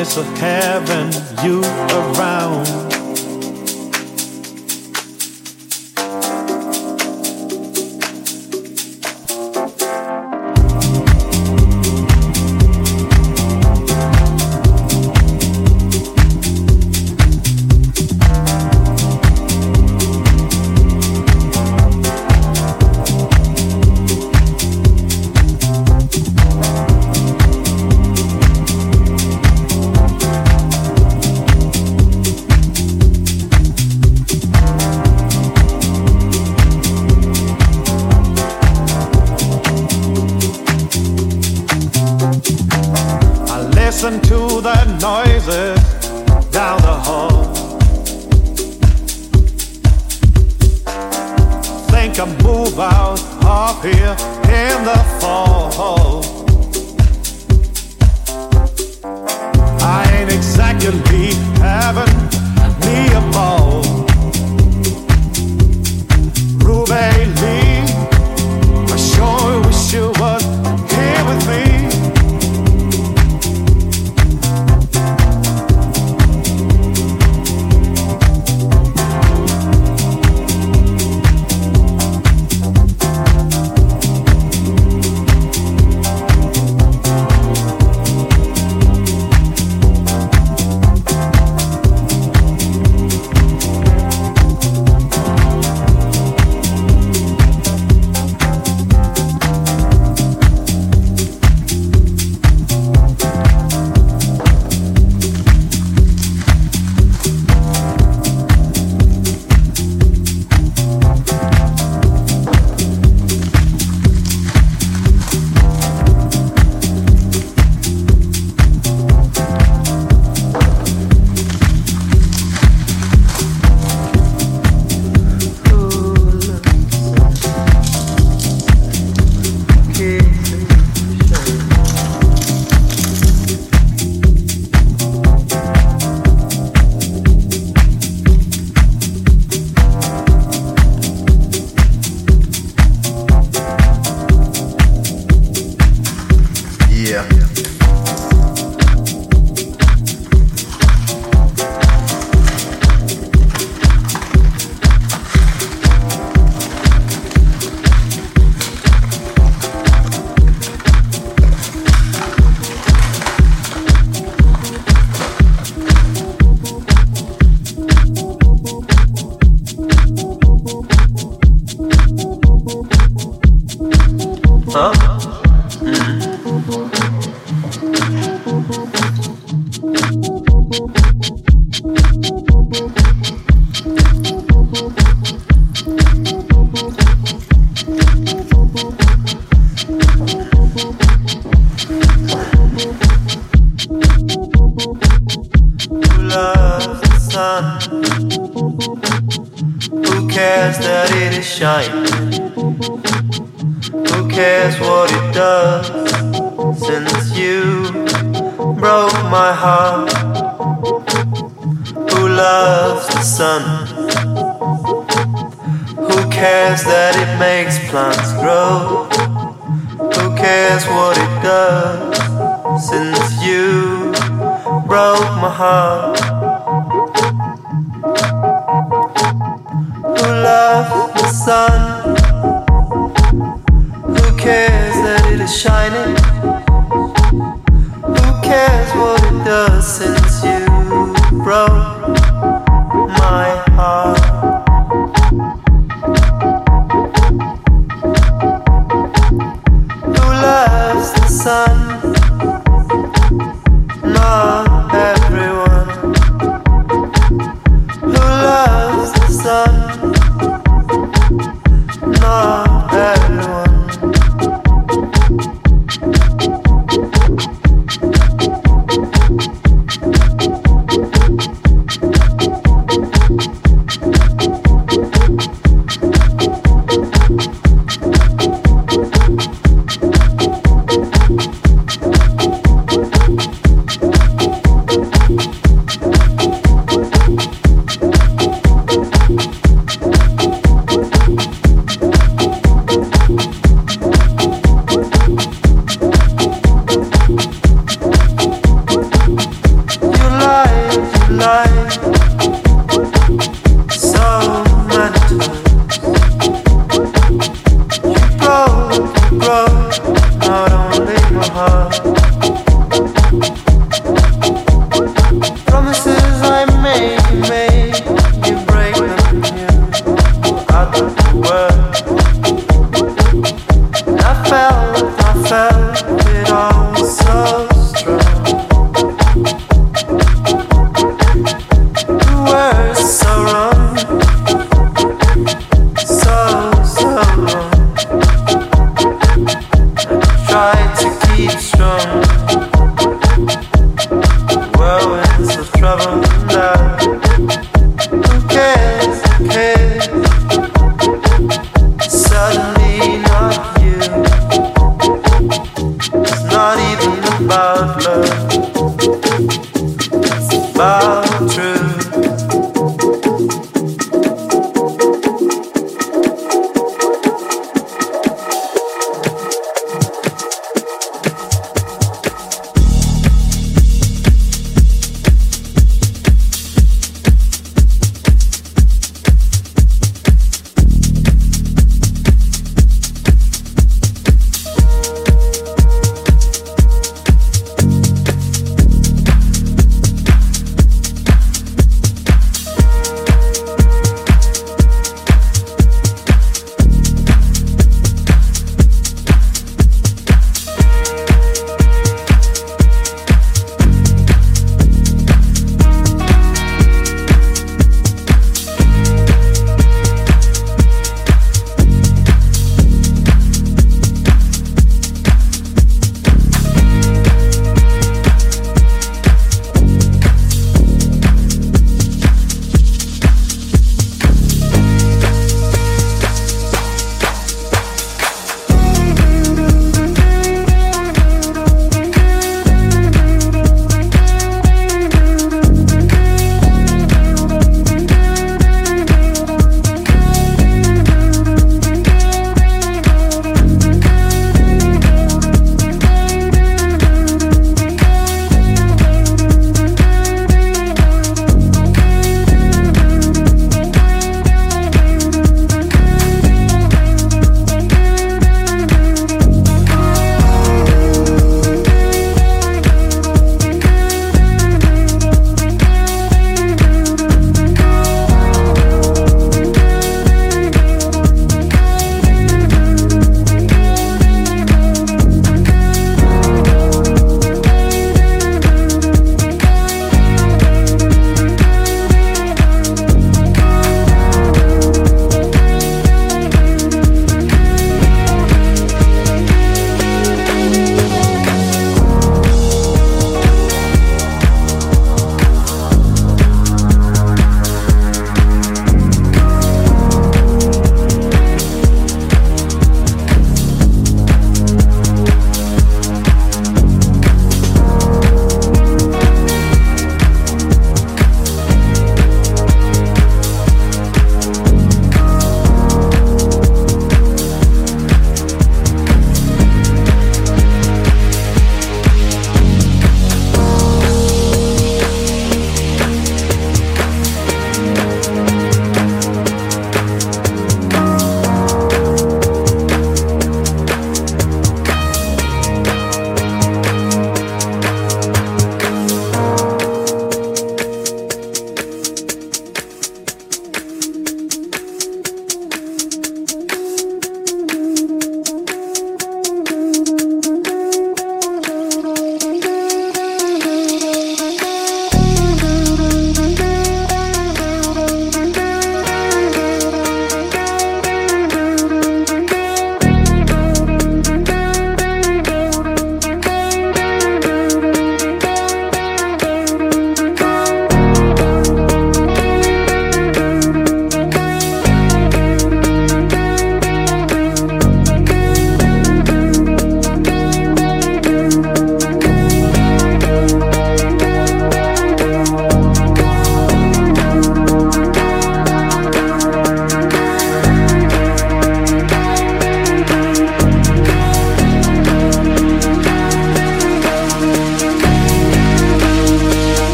promise of having you around.